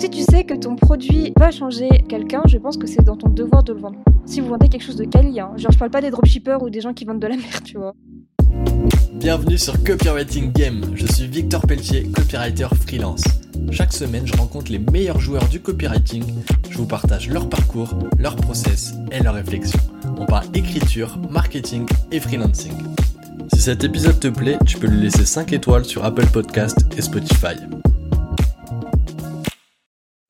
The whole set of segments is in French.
Si tu sais que ton produit va changer quelqu'un, je pense que c'est dans ton devoir de le vendre. Si vous vendez quelque chose de quali, hein. genre je parle pas des dropshippers ou des gens qui vendent de la merde, tu vois. Bienvenue sur Copywriting Game, je suis Victor Pelletier, copywriter freelance. Chaque semaine, je rencontre les meilleurs joueurs du copywriting, je vous partage leur parcours, leur process et leurs réflexions. On parle écriture, marketing et freelancing. Si cet épisode te plaît, tu peux lui laisser 5 étoiles sur Apple Podcast et Spotify.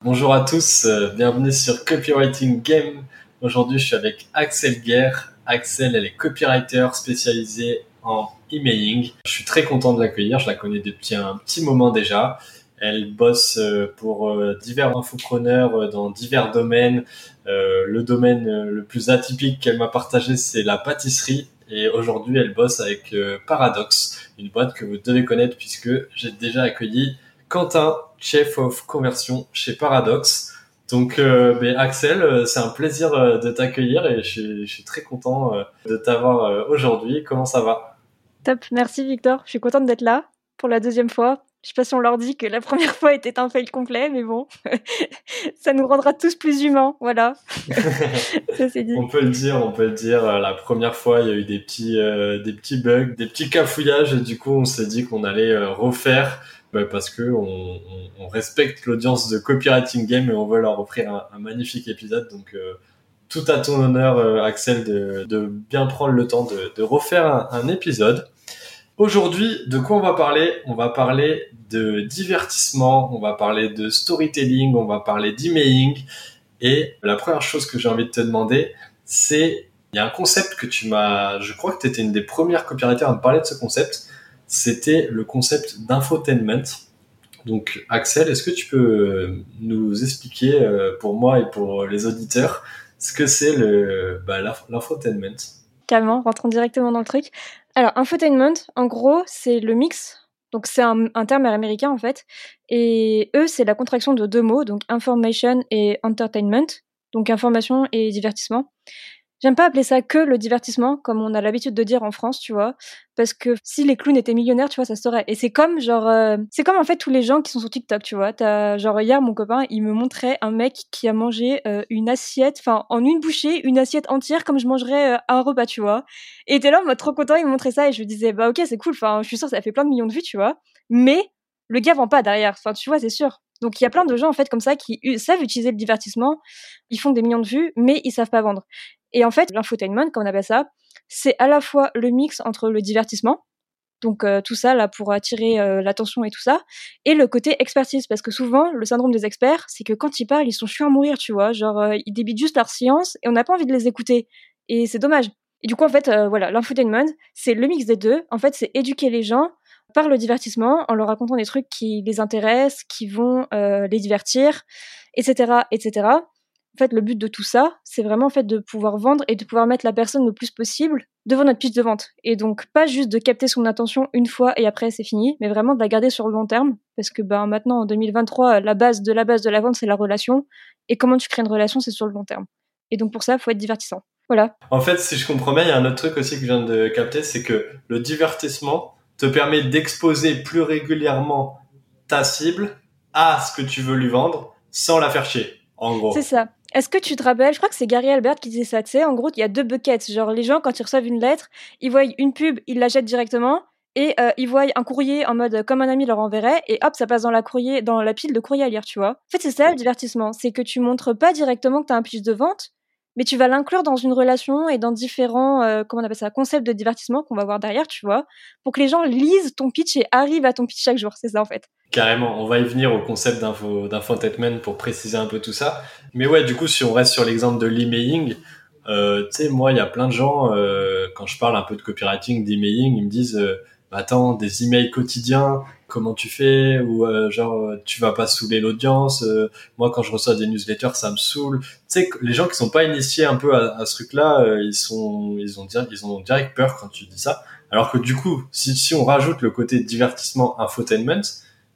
Bonjour à tous, euh, bienvenue sur Copywriting Game. Aujourd'hui, je suis avec Axel Guerre. Axel, elle est copywriter spécialisée en emailing. Je suis très content de l'accueillir, je la connais depuis un petit moment déjà. Elle bosse euh, pour euh, divers infopreneurs dans divers domaines. Le domaine le plus atypique qu'elle m'a partagé, c'est la pâtisserie. Et aujourd'hui, elle bosse avec Paradox, une boîte que vous devez connaître puisque j'ai déjà accueilli Quentin, chef of conversion chez Paradox. Donc, euh, Axel, euh, c'est un plaisir euh, de t'accueillir et je, suis très content de t'avoir aujourd'hui. Comment ça va? Top, merci Victor. Je suis contente d'être là pour la deuxième fois. Je sais pas si on leur dit que la première fois était un fail complet, mais bon, ça nous rendra tous plus humains, voilà. ça c'est dit. On peut le dire, on peut le dire. La première fois, il y a eu des petits, des petits bugs, des petits cafouillages, et du coup, on s'est dit qu'on allait refaire bah, parce que on, on, respecte l'audience de Copywriting Game et on veut leur offrir un, un magnifique épisode. Donc euh, tout à ton honneur, euh, Axel, de, de, bien prendre le temps de, de refaire un, un épisode. Aujourd'hui, de quoi on va parler? On va parler de divertissement, on va parler de storytelling, on va parler d'emailing. Et la première chose que j'ai envie de te demander, c'est il y a un concept que tu m'as, je crois que tu étais une des premières copywriters à me parler de ce concept c'était le concept d'infotainment. Donc Axel, est-ce que tu peux euh, nous expliquer euh, pour moi et pour les auditeurs ce que c'est le bah, l'infotainment? Carrément, rentrons directement dans le truc. Alors infotainment, en gros, c'est le mix. Donc c'est un, un, terme américain en fait. Et eux, c'est la contraction de deux mots, donc information et entertainment. Donc information et divertissement. J'aime pas appeler ça que le divertissement, comme on a l'habitude de dire en France, tu vois, parce que si les clowns étaient millionnaires, tu vois, ça serait. Et c'est comme genre, euh, c'est comme en fait tous les gens qui sont sur TikTok, tu vois. T'as genre hier mon copain, il me montrait un mec qui a mangé euh, une assiette, enfin en une bouchée, une assiette entière comme je mangerais euh, un repas, tu vois. Et était là, moi trop content, il me montrait ça et je lui disais bah ok c'est cool, enfin je suis sûre ça fait plein de millions de vues, tu vois. Mais le gars vend pas derrière, enfin tu vois c'est sûr. Donc il y a plein de gens en fait comme ça qui savent utiliser le divertissement, ils font des millions de vues, mais ils savent pas vendre. Et en fait, l'infotainment, comme on appelle ça, c'est à la fois le mix entre le divertissement, donc euh, tout ça là pour attirer euh, l'attention et tout ça, et le côté expertise, parce que souvent le syndrome des experts, c'est que quand ils parlent, ils sont chiants à mourir, tu vois, genre euh, ils débitent juste leur science et on n'a pas envie de les écouter, et c'est dommage. Et du coup en fait, voilà, l'infotainment, c'est le mix des deux. En fait, c'est éduquer les gens par le divertissement en leur racontant des trucs qui les intéressent, qui vont les divertir, etc., etc. En fait, le but de tout ça, c'est vraiment en fait de pouvoir vendre et de pouvoir mettre la personne le plus possible devant notre pitch de vente. Et donc pas juste de capter son attention une fois et après c'est fini, mais vraiment de la garder sur le long terme, parce que ben maintenant en 2023, la base de la base de la vente c'est la relation, et comment tu crées une relation c'est sur le long terme. Et donc pour ça, il faut être divertissant. Voilà. En fait, si je comprends bien, il y a un autre truc aussi que je viens de capter, c'est que le divertissement te permet d'exposer plus régulièrement ta cible à ce que tu veux lui vendre sans la faire chier. En gros. C'est ça. Est-ce que tu te rappelles, je crois que c'est Gary Albert qui disait ça, tu sais, en gros, il y a deux buckets. Genre, les gens, quand ils reçoivent une lettre, ils voient une pub, ils la jettent directement, et euh, ils voient un courrier en mode comme un ami leur enverrait, et hop, ça passe dans la, courrier, dans la pile de courrier à lire, tu vois. En fait, c'est ça le divertissement, c'est que tu montres pas directement que tu as un pitch de vente, mais tu vas l'inclure dans une relation et dans différents, euh, comment on appelle ça, concepts de divertissement qu'on va voir derrière, tu vois, pour que les gens lisent ton pitch et arrivent à ton pitch chaque jour. C'est ça, en fait. Carrément, on va y venir au concept d'infotainment pour préciser un peu tout ça. Mais ouais, du coup, si on reste sur l'exemple de l'emailing, euh, tu sais, moi, il y a plein de gens, euh, quand je parle un peu de copywriting, d'emailing, ils me disent, euh, attends, des emails quotidiens, comment tu fais Ou euh, genre, tu vas pas saouler l'audience Moi, quand je reçois des newsletters, ça me saoule. Tu sais, les gens qui sont pas initiés un peu à, ce truc-là, ils sont, ils ont, ils ont direct peur quand tu dis ça. Alors que du coup, si, si on rajoute le côté divertissement, infotainment,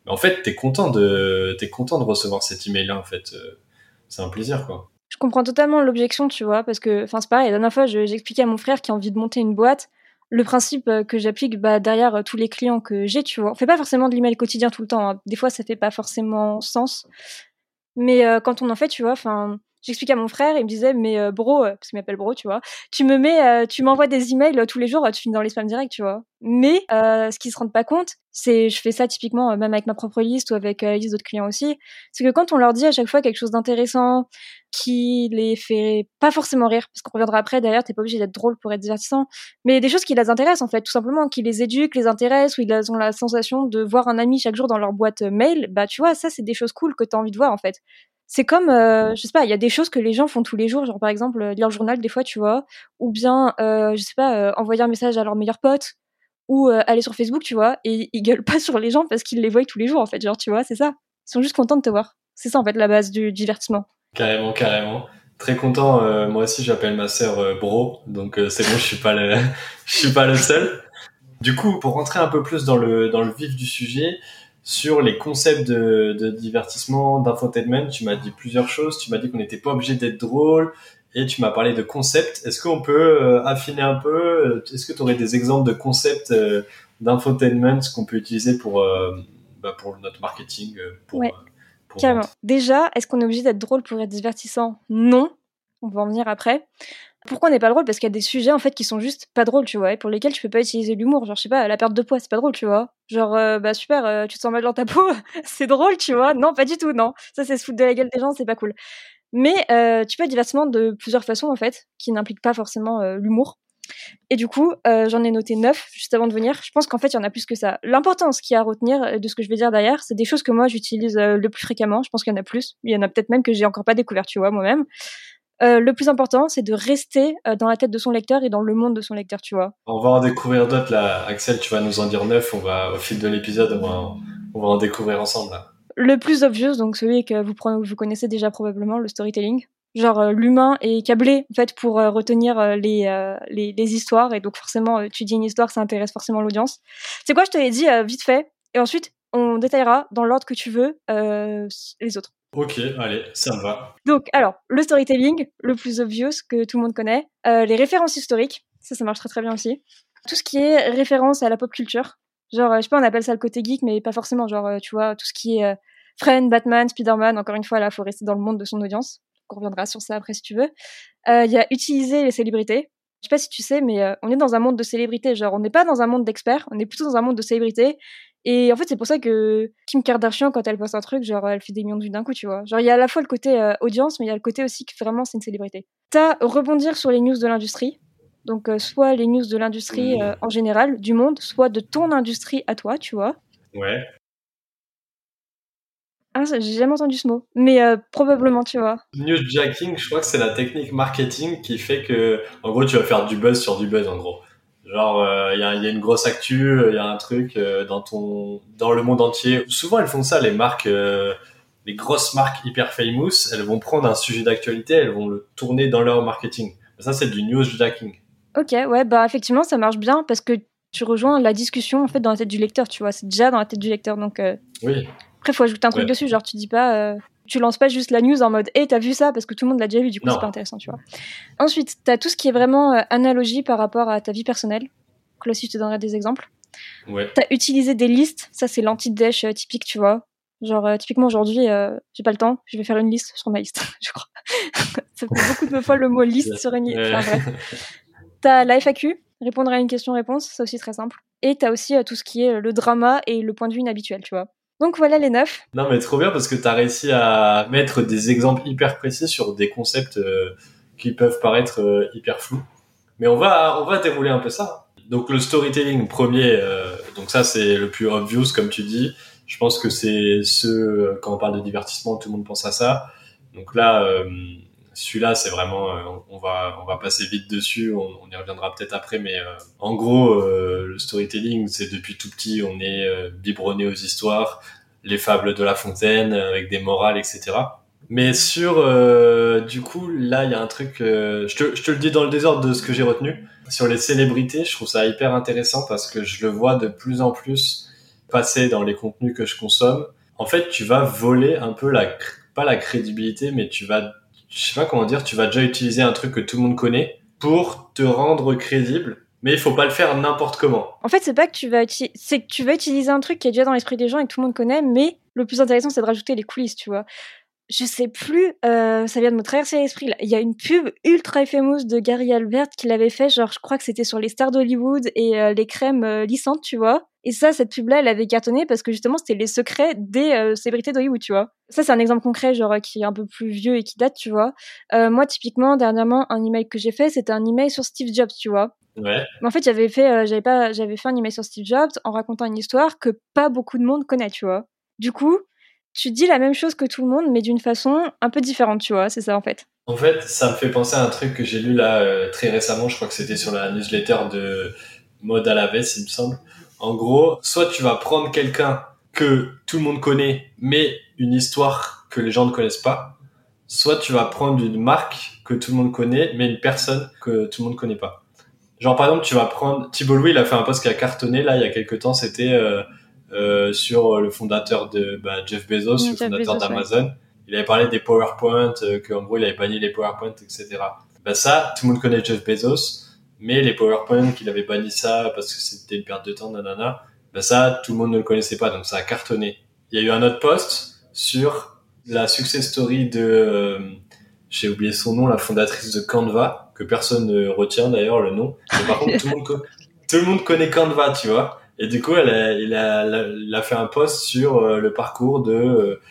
en fait, t'es content de, t'es content de recevoir cet email-là, en fait. Euh, c'est un plaisir, quoi. Je comprends totalement l'objection, tu vois, parce que, enfin, c'est pareil, la dernière fois, j'expliquais à mon frère qui a envie de monter une boîte, le principe euh, que j'applique bah, derrière euh, tous les clients que j'ai, tu vois. On fait pas forcément de l'email quotidien tout le temps. Hein. Des fois, ça fait pas forcément sens. Mais quand on en fait, tu vois, enfin, j'expliquais à mon frère, il me disait, mais bro, parce qu'il m'appelle bro, tu vois, tu me mets, tu m'envoies des emails tous les jours, tu finis dans les spams direct, tu vois. Mais ce qu'ils se rendent pas compte, c'est, je fais ça typiquement même avec ma propre liste ou avec la liste d'autres clients aussi, c'est que quand on leur dit à chaque fois quelque chose d'intéressant, qui les fait pas forcément rire, parce qu'on reviendra après, derrière, t'es pas obligé d'être drôle pour être divertissant, mais des choses qui les intéressent en fait, tout simplement, qui les éduquent, les intéressent, ou ils ont la sensation de voir un ami chaque jour dans leur boîte mail, bah tu vois, ça c'est des choses cool que t'as envie de voir en fait c'est comme, euh, je sais pas, il y a des choses que les gens font tous les jours, genre par exemple euh, lire le journal des fois, tu vois, ou bien, euh, je sais pas, envoyer un message à leur meilleur pote, ou aller sur Facebook, tu vois, et ils gueulent pas sur les gens parce qu'ils les voient tous les jours, en fait, genre, tu vois, c'est ça. Ils sont juste contents de te voir. C'est ça, en fait, la base du divertissement. Carrément, carrément. Très content. moi aussi, j'appelle ma sœur Bro, donc c'est bon, je suis pas le, je suis pas le seul. Du coup, pour rentrer un peu plus dans le dans le vif du sujet, sur les concepts de, de divertissement, d'infotainment, tu m'as dit plusieurs choses. Tu m'as dit qu'on n'était pas obligé d'être drôle et tu m'as parlé de concepts. Est-ce qu'on peut euh, affiner un peu Est-ce que tu aurais des exemples de concepts euh, d'infotainment qu'on peut utiliser pour, euh, bah, pour notre marketing pour, ouais, carrément. Déjà, est-ce qu'on est obligé d'être drôle pour être divertissant? Non. On va en venir après. Pourquoi on n'est pas drôle? Parce qu'il y a des sujets en fait qui sont juste pas drôles, tu vois, et pour lesquels tu peux pas utiliser l'humour. Genre, je sais pas, la perte de poids, c'est pas drôle, tu vois. Genre, euh, bah super, euh, tu te sens mal dans ta peau, c'est drôle, tu vois. Non, pas du tout, non. Ça, c'est se foutre de la gueule des gens, c'est pas cool. Mais euh, tu peux être diversement de plusieurs façons en fait, qui n'impliquent pas forcément l'humour. Et du coup, j'en ai noté neuf juste avant de venir. Je pense qu'en fait, il y en a plus que ça. L'importance qu'il y a à retenir de ce que je vais dire derrière, c'est des choses que moi j'utilise le plus fréquemment. Je pense qu'il y en a plus. Il y en a peut-être même que j'ai encore pas découvert, tu vois, moi-même. Euh, le plus important, c'est de rester euh, dans la tête de son lecteur et dans le monde de son lecteur, tu vois. On va en découvrir d'autres là. Axel, tu vas nous en dire neuf. On va, au fil de l'épisode, on va, on va en découvrir ensemble là. Le plus obvious, donc celui que vous, vous connaissez déjà probablement, le storytelling. Genre euh, l'humain est câblé en fait pour retenir les, les, les histoires et donc forcément tu dis une histoire, ça intéresse forcément l'audience. C'est quoi Je te l'ai dit vite fait et ensuite on détaillera dans l'ordre que tu veux les autres. Ok, allez, ça me va. Donc, alors, le storytelling, le plus obvious que tout le monde connaît. Euh, les références historiques, ça, ça marche très très bien aussi. Tout ce qui est référence à la pop culture. Genre, euh, je sais pas, on appelle ça le côté geek, mais pas forcément. Genre, euh, tu vois, tout ce qui est Friend, Batman, Spider-Man, encore une fois, là, faut rester dans le monde de son audience. On reviendra sur ça après si tu veux. Il y a utiliser les célébrités. Je sais pas si tu sais, mais on est dans un monde de célébrités. Genre, on n'est pas dans un monde d'experts, on est plutôt dans un monde de célébrités. Et en fait, c'est pour ça que Kim Kardashian, quand elle poste un truc, genre, elle fait des millions de vues d'un coup, tu vois. Genre, il y a à la fois le côté euh, audience, mais il y a le côté aussi que vraiment, c'est une célébrité. T'as rebondir sur les news de l'industrie. Donc, euh, soit les news de l'industrie mmh. euh, en général, du monde, soit de ton industrie à toi, tu vois. Ouais. Ah, j'ai jamais entendu ce mot, mais probablement, tu vois. Newsjacking, je crois que c'est la technique marketing qui fait que, en gros, tu vas faire du buzz sur du buzz, en gros. Genre, il euh, y, y, a, une grosse actu, il euh, y a un truc euh, dans ton, dans le monde entier. Souvent, elles font ça, les marques, les grosses marques hyper famous. Elles vont prendre un sujet d'actualité, elles vont le tourner dans leur marketing. Ça, c'est du newsjacking. Ok, ouais, bah effectivement, ça marche bien parce que tu rejoins la discussion en fait dans la tête du lecteur, tu vois. C'est déjà dans la tête du lecteur, donc. Oui. Après, faut ajouter un truc dessus, genre tu dis pas tu lances pas juste la news en mode hey t'as vu ça? Parce que tout le monde l'a déjà vu du coup c'est pas intéressant tu vois. Ensuite t'as tout ce qui est vraiment euh, analogie par rapport à ta vie personnelle. Donc là si je te donnerai des exemples. Ouais. t'as utilisé des listes. Ça c'est l'anti-dash euh, typique tu vois. Genre euh, typiquement aujourd'hui j'ai pas le temps. Je vais faire une liste sur ma liste je crois. Ça fait beaucoup de fois le mot liste sur une liste enfin, t'as la FAQ répondre à une question-réponse c'est aussi très simple. Et t'as aussi tout ce qui est le drama et le point de vue inhabituel tu vois donc voilà les neuf. Non mais trop bien parce que tu as réussi à mettre des exemples hyper précis sur des concepts euh, qui peuvent paraître euh, hyper flous. Mais on va on dérouler un peu ça. Donc le storytelling premier, euh, donc ça c'est le plus obvious comme tu dis. Je pense que c'est ce quand on parle de divertissement tout le monde pense à ça. Donc là celui-là, c'est vraiment, on va, on va passer vite dessus. On, on y reviendra peut-être après, mais en gros, le storytelling, c'est depuis tout petit, on est biberonné aux histoires les fables de La Fontaine avec des morales, etc. Mais sur, euh, du coup, là, il y a un truc, euh, je, te, je te le dis dans le désordre de ce que j'ai retenu. Sur les célébrités, je trouve ça hyper intéressant parce que je le vois de plus en plus passer dans les contenus que je consomme. En fait, tu vas voler un peu la, pas la crédibilité, mais tu vas, je sais pas comment dire, tu vas déjà utiliser un truc que tout le monde connaît pour te rendre crédible mais il faut pas le faire n'importe comment. En fait, c'est pas que tu vas c'est que tu vas utiliser un truc qui est déjà dans l'esprit des gens et que tout le monde connaît, mais le plus intéressant c'est de rajouter les coulisses, tu vois. Je sais plus, euh, ça vient de me traverser l'esprit. Il y a une pub ultra fameuse de Gary Albert qu'il avait fait, genre je crois que c'était sur les stars d'Hollywood et euh, les crèmes euh, lissantes, tu vois. Et ça, cette pub-là, elle avait cartonné parce que justement, c'était les secrets des célébrités d'Hollywood, tu vois. Ça, c'est un exemple concret, genre qui est un peu plus vieux et qui date, tu vois. moi, typiquement, dernièrement, un email que j'ai fait, c'était un email sur Steve Jobs, tu vois. Ouais. Mais en fait, j'avais fait, j'avais pas, j'avais fait un email sur Steve Jobs en racontant une histoire que pas beaucoup de monde connaît, tu vois. Du coup, tu dis la même chose que tout le monde, mais d'une façon un peu différente, tu vois, c'est ça en fait. En fait, ça me fait penser à un truc que j'ai lu là euh, très récemment, je crois que c'était sur la newsletter de Maud Alaves, il me semble. En gros, soit tu vas prendre quelqu'un que tout le monde connaît, mais une histoire que les gens ne connaissent pas, soit tu vas prendre une marque que tout le monde connaît, mais une personne que tout le monde connaît pas. Genre par exemple, tu vas prendre Thibault Louis, il a fait un post qui a cartonné là il y a quelques temps, c'était euh, euh, sur le fondateur de bah, Jeff Bezos, le fondateur d'Amazon. Il avait parlé des PowerPoint, euh, qu'en gros il avait banni les PowerPoint, etc. Bah ça, tout le monde connaît Jeff Bezos, mais les PowerPoint, qu'il avait banni ça parce que c'était une perte de temps, nanana, bah ça, tout le monde ne le connaissait pas, donc ça a cartonné. Il y a eu un autre post sur la success story de, euh, j'ai oublié son nom, la fondatrice de Canva, que personne ne retient d'ailleurs le nom. Mais par contre, tout le, monde, tout le monde connaît Canva, tu vois. Et du coup, elle a, il, a, il a fait un post sur euh, le parcours de euh,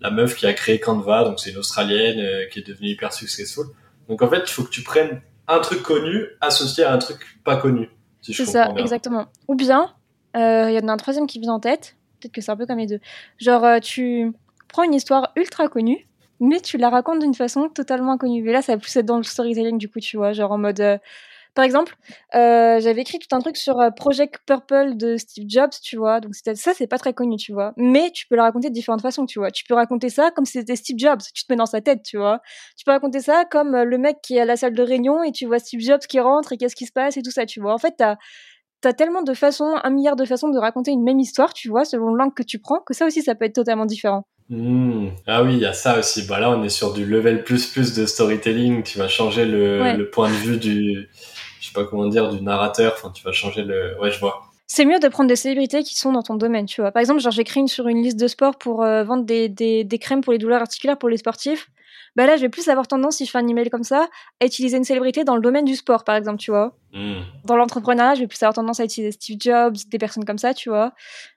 la meuf qui a créé Canva, donc c'est une Australienne euh, qui est devenue hyper successful. Donc en fait, il faut que tu prennes un truc connu associé à un truc pas connu. Si c'est ça, exactement. Ou bien, il y en a un troisième qui vient en tête. Peut-être que c'est un peu comme les deux. Genre, tu prends une histoire ultra connue, mais tu la racontes d'une façon totalement inconnue. Mais là, ça va plus être dans le storytelling, du coup, tu vois, genre en mode par exemple, euh, j'avais écrit tout un truc sur euh, Project Purple de Steve Jobs, tu vois. Donc ça, c'est pas très connu, tu vois. Mais tu peux le raconter de différentes façons, tu vois. Tu peux raconter ça comme si c'était Steve Jobs. Tu te mets dans sa tête, tu vois. Tu peux raconter ça comme euh, le mec qui est à la salle de réunion et tu vois Steve Jobs qui rentre et qu'est-ce qui se passe et tout ça, tu vois. En fait, t'as T'as tellement de façons, un milliard de façons de raconter une même histoire, tu vois, selon l'angle que tu prends, que ça aussi, ça peut être totalement différent. Mmh. Ah oui, il y a ça aussi. Bah là, on est sur du level plus plus de storytelling. Tu vas changer le, le point de vue du, je sais pas comment dire, du narrateur. Enfin, tu vas changer le. Ouais, je vois. C'est mieux de prendre des célébrités qui sont dans ton domaine, tu vois. Par exemple, genre j'écris une sur une liste de sport pour euh, vendre des, des, des, crèmes pour les douleurs articulaires pour les sportifs bah là, je vais plus avoir tendance, si je fais un email comme ça, à utiliser une célébrité dans le domaine du sport, par exemple, tu vois. Hmm. Dans l'entrepreneuriat, je vais plus avoir tendance à utiliser Steve Jobs, des personnes comme ça, tu vois.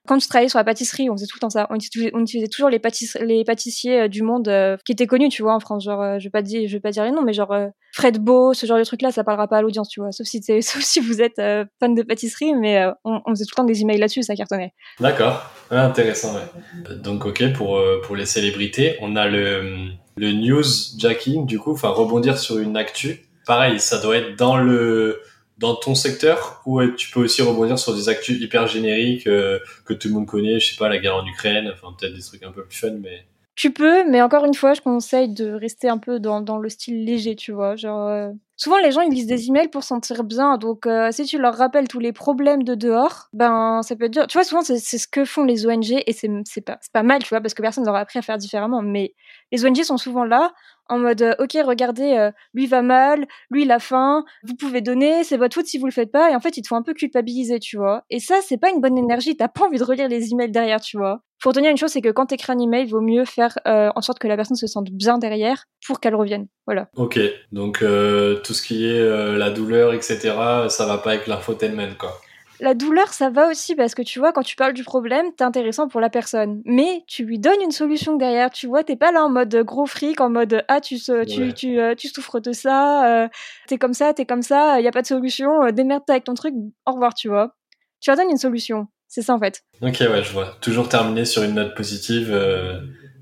Quand je travaillais sur la pâtisserie, on faisait tout le temps ça. On utilisait, toujours les, les pâtissiers euh, du monde euh, qui étaient connus, tu vois, en France. Genre, euh, je vais pas dire, je vais pas dire les noms, mais genre Fred Beau, ce genre de truc-là, ça parlera pas à l'audience, tu vois. Sauf si, sauf si vous êtes fan de pâtisserie, mais on, faisait tout le temps des emails là-dessus, ça cartonnait. D'accord, intéressant. Ouais. Donc, ok, pour pour les célébrités, on a le le news jacking, du coup, enfin rebondir sur une actu. Pareil, ça doit être dans le dans ton secteur ou tu peux aussi rebondir sur des actus hyper génériques euh, que tout le monde connaît, je sais pas, la guerre en Ukraine, enfin peut-être des trucs un peu plus fun, mais tu peux, mais encore une fois, je conseille de rester un peu dans, dans le style léger, tu vois. Genre, euh, Souvent, les gens, ils lisent des emails pour sentir bien. Donc, euh, si tu leur rappelles tous les problèmes de dehors, ben, ça peut être dur. Tu vois, souvent, c'est ce que font les ONG et c'est pas, pas mal, tu vois, parce que personne n'aura appris à faire différemment. Mais les ONG sont souvent là en mode euh, ok regardez euh, lui va mal lui il a faim vous pouvez donner c'est votre faute si vous le faites pas. Et en fait ils te font un peu culpabiliser tu vois. Et ça c'est pas une bonne énergie t'as pas envie de relire les emails derrière tu vois. Faut retenir une chose c'est que quand t'écris un email il vaut mieux faire euh, en sorte que la personne se sente bien derrière pour qu'elle revienne. Voilà. Ok. Donc tout ce qui est la douleur etc ça va pas avec l'infotainment quoi la douleur, ça va aussi parce que tu vois, quand tu parles du problème, t'es intéressant pour la personne. Mais tu lui donnes une solution derrière, tu vois, t'es pas là en mode gros fric, en mode ah, tu, tu, tu, euh, tu souffres de ça, euh, t'es comme ça, t'es comme ça, y a pas de solution, euh, démerde-toi avec ton truc, au revoir, tu vois. Tu leur donnes une solution. C'est ça en fait. Ok, ouais, je vois. Toujours terminer sur une note positive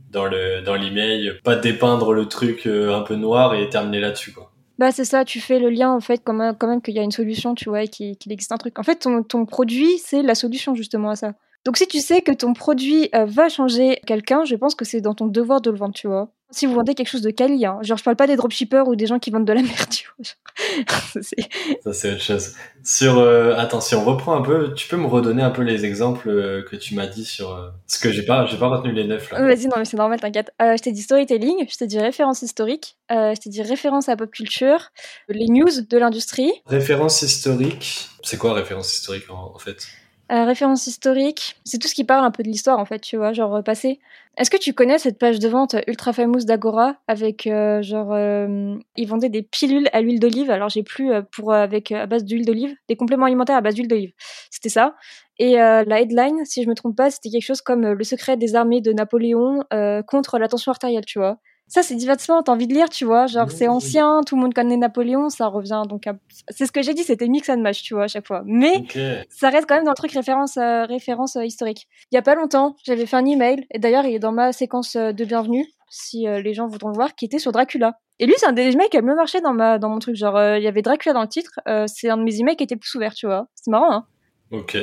dans le dans l'email, pas dépeindre le truc un peu noir et terminer là-dessus, quoi. Bah c'est ça, tu fais le lien en fait quand même, même qu'il y a une solution, tu vois, et qu'il existe un truc. En fait, ton, ton produit, c'est la solution justement à ça. Donc si tu sais que ton produit euh, va changer quelqu'un, je pense que c'est dans ton devoir de le vendre, tu vois si vous vendez quelque chose de quali. Hein. Genre, je parle pas des dropshippers ou des gens qui vendent de la merde, tu vois. ça, c'est autre chose. Sur, euh, attends, si on reprend un peu, tu peux me redonner un peu les exemples euh, que tu m'as dit sur, euh... parce que j'ai pas, j'ai pas retenu les neuf, là. Vas-y, non, mais c'est normal, t'inquiète. Euh, je t'ai dit storytelling, je t'ai dit référence historique, euh, je t'ai dit référence à pop culture, les news de l'industrie. Référence historique. C'est quoi référence historique, en fait? Euh, référence historique, c'est tout ce qui parle un peu de l'histoire en fait, tu vois, genre passé. Est-ce que tu connais cette page de vente ultra fameuse d'Agora avec euh, genre euh, ils vendaient des pilules à l'huile d'olive? Alors j'ai plus pour avec à base d'huile d'olive, des compléments alimentaires à base d'huile d'olive. C'était ça. Et la headline, si je me trompe pas, c'était quelque chose comme le secret des armées de Napoléon contre la tension artérielle, tu vois. Ça, c'est divertissement, t'as envie de lire, tu vois. Genre, c'est ancien, tout le monde connaît Napoléon, ça revient. Donc, c'est ce que j'ai dit, c'était mix and match, tu vois, à chaque fois. Mais ça reste quand même dans le truc référence, euh, référence euh, historique. Il y a pas longtemps, j'avais fait un email, et d'ailleurs, il est dans ma séquence euh, de bienvenue, si les gens voudront le voir, qui était sur Dracula. Et lui, c'est un des emails qui a mieux marché dans, ma, dans mon truc. Genre, il y avait Dracula dans le titre, c'est un de mes emails qui était plus ouvert, tu vois. C'est marrant, hein. Ok.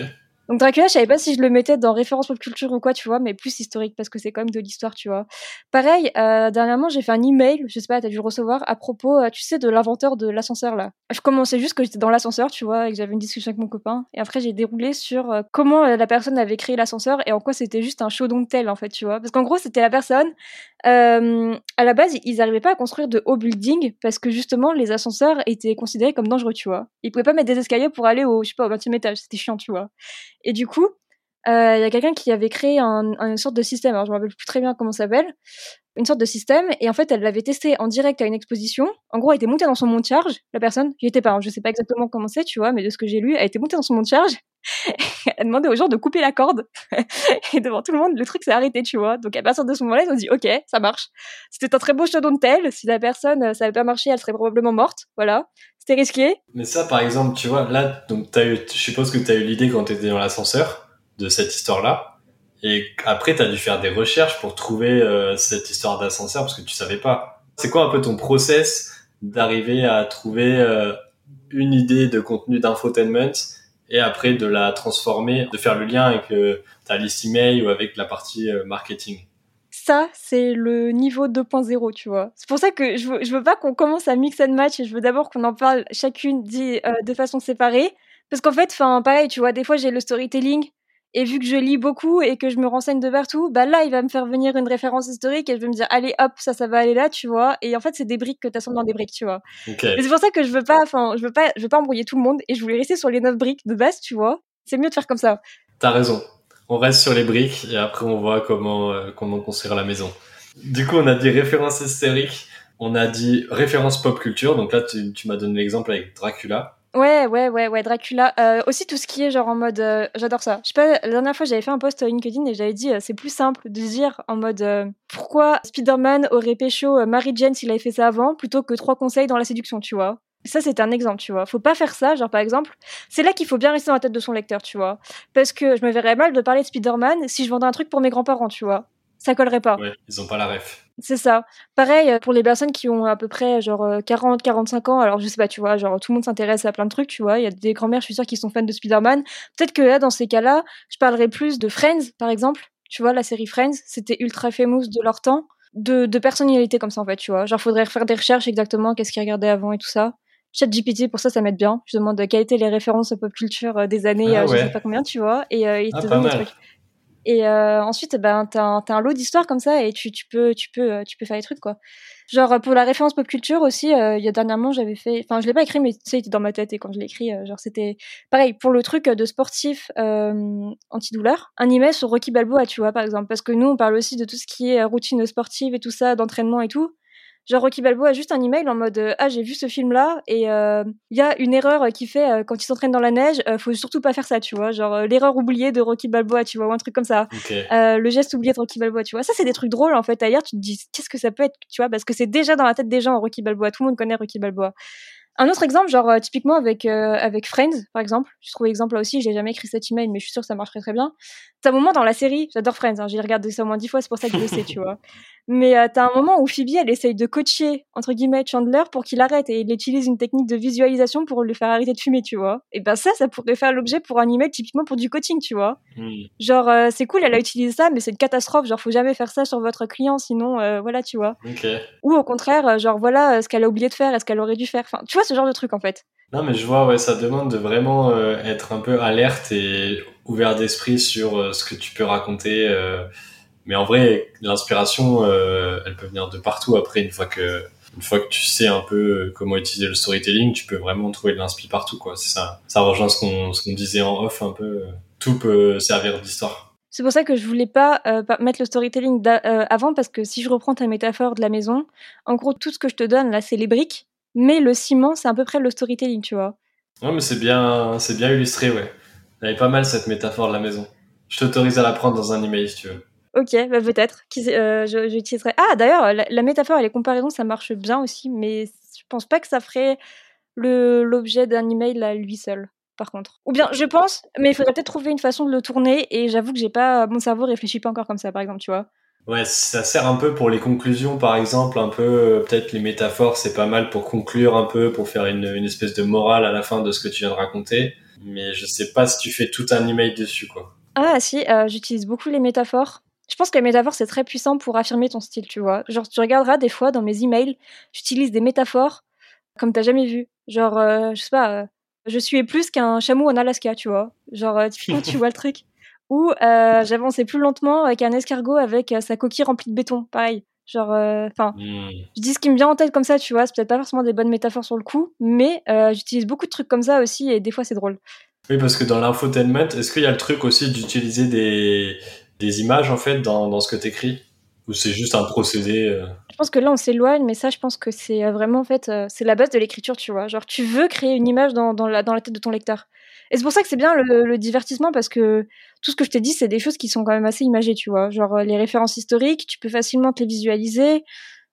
Donc Dracula, je savais pas si je le mettais dans référence pop culture ou quoi, tu vois, mais plus historique parce que c'est quand même de l'histoire, tu vois. Pareil, euh, dernièrement, j'ai fait un email, je sais pas, t'as dû le recevoir, à propos, euh, tu sais, de l'inventeur de l'ascenseur là. Je commençais juste que j'étais dans l'ascenseur, tu vois, et que j'avais une discussion avec mon copain, et après j'ai déroulé sur euh, comment la personne avait créé l'ascenseur et en quoi c'était juste un de tel en fait, tu vois. Parce qu'en gros, c'était la personne. à la base, ils arrivaient pas à construire de hauts buildings parce que justement, les ascenseurs étaient considérés comme dangereux, tu vois. Ils pouvaient pas mettre des escaliers pour aller au, je sais pas, au 20 étage, c'était chiant, tu vois. Et du coup, euh, il y a quelqu'un qui avait créé un, une sorte de système, alors je me rappelle plus très bien comment ça s'appelle, une sorte de système, et en fait elle l'avait testé en direct à une exposition. En gros, elle était montée dans son monte charge, la personne, j'y étais pas, hein, je sais pas exactement comment c'est, tu vois, mais de ce que j'ai lu, elle était montée dans son monte charge, elle demandait aux gens de couper la corde, et devant tout le monde, le truc s'est arrêté, tu vois. Donc à partir de ce moment-là, ils ont dit, ok, ça marche. C'était un très beau de tel, si la personne, ça avait pas marché, elle serait probablement morte, voilà. C'était risqué. Mais ça, par exemple, tu vois, là, donc as eu, je suppose que tu as eu l'idée quand tu étais dans l'ascenseur de cette histoire-là. Et après, tu as dû faire des recherches pour trouver euh, cette histoire d'ascenseur parce que tu savais pas. C'est quoi un peu ton process d'arriver à trouver euh, une idée de contenu d'infotainment et après de la transformer, de faire le lien avec euh, ta liste email ou avec la partie marketing? Ça, c'est le niveau 2.0, tu vois. C'est pour ça que je veux, je veux pas qu'on commence à mix and match et je veux d'abord qu'on en parle chacune dit, de façon séparée. Parce qu'en fait, enfin, pareil, tu vois, des fois j'ai le storytelling et vu que je lis beaucoup et que je me renseigne de partout, bah là, il va me faire venir une référence historique et je vais me dire, allez, hop, ça, ça va aller là, tu vois. Et en fait, c'est des briques que tu assembles dans des briques, tu vois. Okay. c'est pour ça que je veux pas, enfin, je veux pas, je veux pas embrouiller tout le monde et je voulais rester sur les neuf briques de base, tu vois. C'est mieux de faire comme ça. T'as raison. On reste sur les briques et après, on voit comment, euh, comment construire la maison. Du coup, on a dit référence historique, on a dit référence pop culture. Donc là, tu, tu m'as donné l'exemple avec Dracula. Ouais, ouais, ouais, ouais, Dracula. Euh, aussi tout ce qui est genre en mode, euh, j'adore ça. Je sais pas, la dernière fois j'avais fait un post LinkedIn et j'avais dit euh, c'est plus simple de dire en mode pourquoi Spider-Man aurait pécho Mary Jane s'il avait fait ça avant plutôt que trois conseils dans la séduction, tu vois. Ça c'est un exemple, tu vois. Faut pas faire ça, genre par exemple, c'est là qu'il faut bien rester dans la tête de son lecteur, tu vois. Parce que je me verrais mal de parler de Spider-Man si je vendais un truc pour mes grands-parents, tu vois ça collerait pas. Ouais, ils ont pas la ref. C'est ça. Pareil euh, pour les personnes qui ont à peu près genre 40, euh, 45 ans. Alors je sais pas, tu vois, genre tout le monde s'intéresse à plein de trucs, tu vois. Il y a des grands-mères, je suis sûre, qui sont fans de Spider-Man. Peut-être que là, dans ces cas-là, je parlerai plus de Friends, par exemple. Tu vois, la série Friends, c'était ultra famous de leur temps. De, de personnalités comme ça, en fait, tu vois. Genre, faudrait faire des recherches exactement, qu'est-ce qu'ils regardaient avant et tout ça. Chat GPT, pour ça, ça m'aide bien. Je demande quelles étaient les références pop culture euh, des années, ah je sais pas combien, tu vois, et il ah, te donne des trucs. Et euh, ensuite, ben, t'as un, un lot d'histoires comme ça et tu, tu, peux, tu, peux, euh, tu peux faire des trucs, quoi. Genre, pour la référence pop culture aussi, euh, il y a dernièrement, j'avais fait. Enfin, je l'ai pas écrit, mais tu sais, il était dans ma tête et quand je l'ai écrit, genre, c'était. Pareil, pour le truc de sportif antidouleur, email sur Rocky Balboa, tu vois, par exemple. Parce que nous, on parle aussi de tout ce qui est routine sportive et tout ça, d'entraînement et tout. Genre Rocky Balboa a juste un email en mode euh, ah j'ai vu ce film là et il euh, y a une erreur qui fait euh, quand il s'entraîne dans la neige faut surtout pas faire ça tu vois. Genre l'erreur oubliée de Rocky Balboa tu vois ou un truc comme ça. Le geste oublié de Rocky Balboa tu vois ça c'est des trucs drôles en fait. Ailleurs tu te dis qu'est-ce que ça peut être? Tu vois parce que c'est déjà dans la tête des gens Rocky Balboa. Tout le monde connaît Rocky Balboa un autre exemple, genre euh, typiquement avec euh, avec Friends, par exemple, je trouve exemple là aussi, j'ai jamais écrit cet email, mais je suis sûre que ça marcherait très bien. T'as un moment dans la série, j'adore Friends, hein, j'ai regardé ça au moins dix fois, c'est pour ça que je le sais, tu vois. Mais euh, t'as un moment où Phoebe, elle essaye de coacher entre guillemets Chandler pour qu'il arrête et il utilise une technique de visualisation pour lui faire arrêter de fumer, tu vois. Et ben ça, ça pourrait faire l'objet pour un email typiquement pour du coaching, tu vois. Hmm. Genre c'est cool, elle a utilisé ça, mais c'est une catastrophe, genre faut jamais faire ça sur votre client, sinon voilà, tu vois. Ou au contraire, genre voilà ce qu'elle a oublié de faire, est-ce qu'elle aurait dû faire. Enfin, tu vois ce genre de truc en fait. Non, mais je vois, ouais, ça demande de vraiment euh, être un peu alerte et ouvert d'esprit sur euh, ce que tu peux raconter. Euh. mais en vrai, l'inspiration, elle peut venir de partout. Après, une fois que, une fois que tu sais un peu comment utiliser le storytelling, tu peux vraiment trouver de l'inspi partout, quoi. C'est ça. Ça rejoint ce qu'on, ce qu'on disait en off un peu. tout peut servir d'histoire. C'est pour ça que je voulais pas mettre le storytelling avant parce que si je reprends ta métaphore de la maison, en gros tout ce que je te donne là c'est les briques, mais le ciment c'est à peu près le storytelling, tu vois. Ouais, mais c'est bien, c'est bien illustré, ouais. Elle est pas mal cette métaphore de la maison. Je t'autorise à la prendre dans un email si tu veux. Ok, bah peut-être. Euh, j'utiliserai. Ah, d'ailleurs, la, métaphore et les comparaisons, ça marche bien aussi, mais je pense pas que ça ferait l'objet d'un email à lui seul. Par contre. Ou bien, je pense, mais il faudrait peut-être trouver une façon de le tourner, et j'avoue que j'ai pas, mon cerveau réfléchit pas encore comme ça, par exemple, tu vois. Ouais, ça sert un peu pour les conclusions, par exemple, un peu, euh, peut-être les métaphores, c'est pas mal pour conclure un peu, pour faire une, une espèce de morale à la fin de ce que tu viens de raconter. Mais je sais pas si tu fais tout un email dessus, quoi. Ah, si, euh, j'utilise beaucoup les métaphores. Je pense que les métaphores, c'est très puissant pour affirmer ton style, tu vois. Genre, tu regarderas des fois dans mes emails, j'utilise des métaphores comme t'as jamais vu. Genre, euh, je sais pas, euh, je suis plus qu'un chameau en Alaska, tu vois. Genre, tu, tu vois le truc. Ou j'avançais plus lentement avec un escargot avec sa coquille remplie de béton, pareil. Genre, enfin, hmm. je dis ce qui me vient en tête comme ça, tu vois. C'est peut-être pas forcément des bonnes métaphores sur le coup, mais j'utilise beaucoup de trucs comme ça aussi et des fois c'est drôle. Oui, parce que dans l'infotainment, est-ce qu'il y a le truc aussi d'utiliser des, des images en fait dans, dans ce que tu écris Ou c'est juste un procédé euh Je pense que là on s'éloigne, mais ça je pense que c'est euh, vraiment en fait, euh, c'est la base de l'écriture, tu vois. Genre tu veux créer une image dans, dans, la, dans la tête de ton lecteur. Et c'est pour ça que c'est bien le, divertissement parce que tout ce que je t'ai dit, c'est des choses qui sont quand même assez imagées, tu vois. Genre les références historiques, tu peux facilement te les visualiser.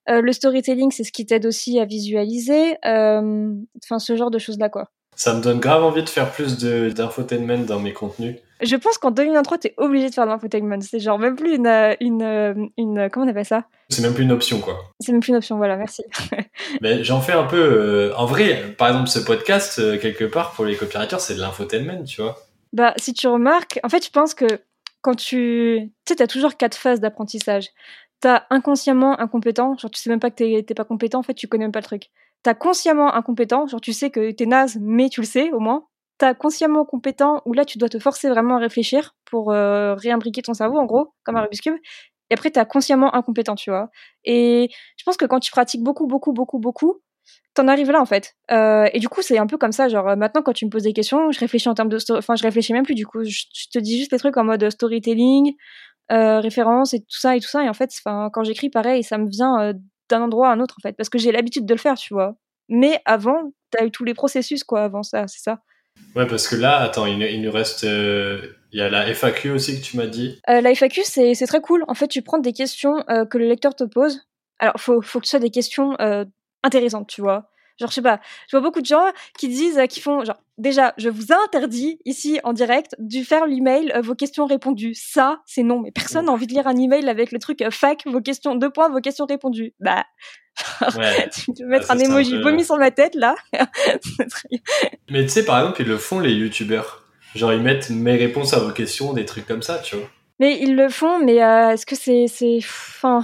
le storytelling, c'est ce qui t'aide aussi à visualiser. Enfin, ce genre de choses-là, quoi. Ça me donne grave envie de faire plus d'infotainment dans mes contenus. Je pense qu'en 2023, t'es obligé de faire de l'infotainment. C'est genre même plus une, euh, une, euh, une, comment on appelle ça? C'est même plus une option, quoi. C'est même plus une option, voilà, merci. Mais j'en fais un peu, euh, en vrai, par exemple, ce podcast, quelque part, pour les copywriters, c'est de l'infotainment, tu vois. Bah, si tu remarques, en fait, je pense que quand tu, tu sais, t'as toujours quatre phases d'apprentissage. T'as inconsciemment incompétent, genre tu sais même pas que t'es pas compétent, en fait, tu connais même pas le truc t'as consciemment incompétent, genre tu sais que t'es naze, mais tu le sais au moins. T'as consciemment compétent, où là tu dois te forcer vraiment à réfléchir pour euh, réimbriquer ton cerveau, en gros, comme un Rubik's Cube. Et après, t'as consciemment incompétent, tu vois. Et je pense que quand tu pratiques beaucoup, beaucoup, beaucoup, beaucoup, t'en arrives là en fait. Euh, et du coup, c'est un peu comme ça. Genre maintenant, quand tu me poses des questions, je réfléchis en termes de, enfin, je réfléchis même plus. Du coup, je, te dis juste les trucs en mode storytelling, euh, référence et tout ça et tout ça. Et en fait, enfin, quand j'écris, pareil, ça me vient euh, d'un endroit à un autre en fait parce que j'ai l'habitude de le faire tu vois mais avant t'as eu tous les processus quoi avant ça c'est ça ouais parce que là attends il, nous reste euh, il y a la FAQ aussi que tu m'as dit euh, la FAQ c'est très cool en fait tu prends des questions euh, que le lecteur te pose alors faut faut que ce soit des questions intéressantes tu vois Genre, je sais pas, je vois beaucoup de gens qui disent, qui font, genre, déjà, je vous interdis ici en direct de faire l'email euh, vos questions répondues. Ça, c'est non. Mais personne n'a envie de lire un email avec le truc euh, fac, vos questions, deux points, vos questions répondues. Bah, tu peux mettre un emoji vomi sur ma tête là. mais tu sais, par exemple, ils le font les youtubeurs. Genre, ils mettent mes réponses à vos questions, des trucs comme ça, tu vois. Mais ils le font, mais est-ce que c'est, c'est, enfin,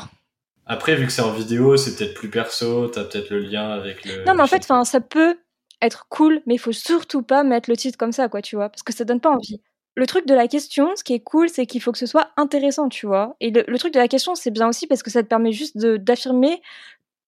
après, vu que c'est en vidéo, c'est peut-être plus perso, t'as peut-être le lien avec le. Non, mais en fait, enfin, ça peut être cool, mais il faut surtout pas mettre le titre comme ça, quoi, tu vois, parce que ça donne pas envie. Le truc de la question, ce qui est cool, c'est qu'il faut que ce soit intéressant, tu vois. Et le, le truc de la question, c'est bien aussi parce que ça te permet juste d'affirmer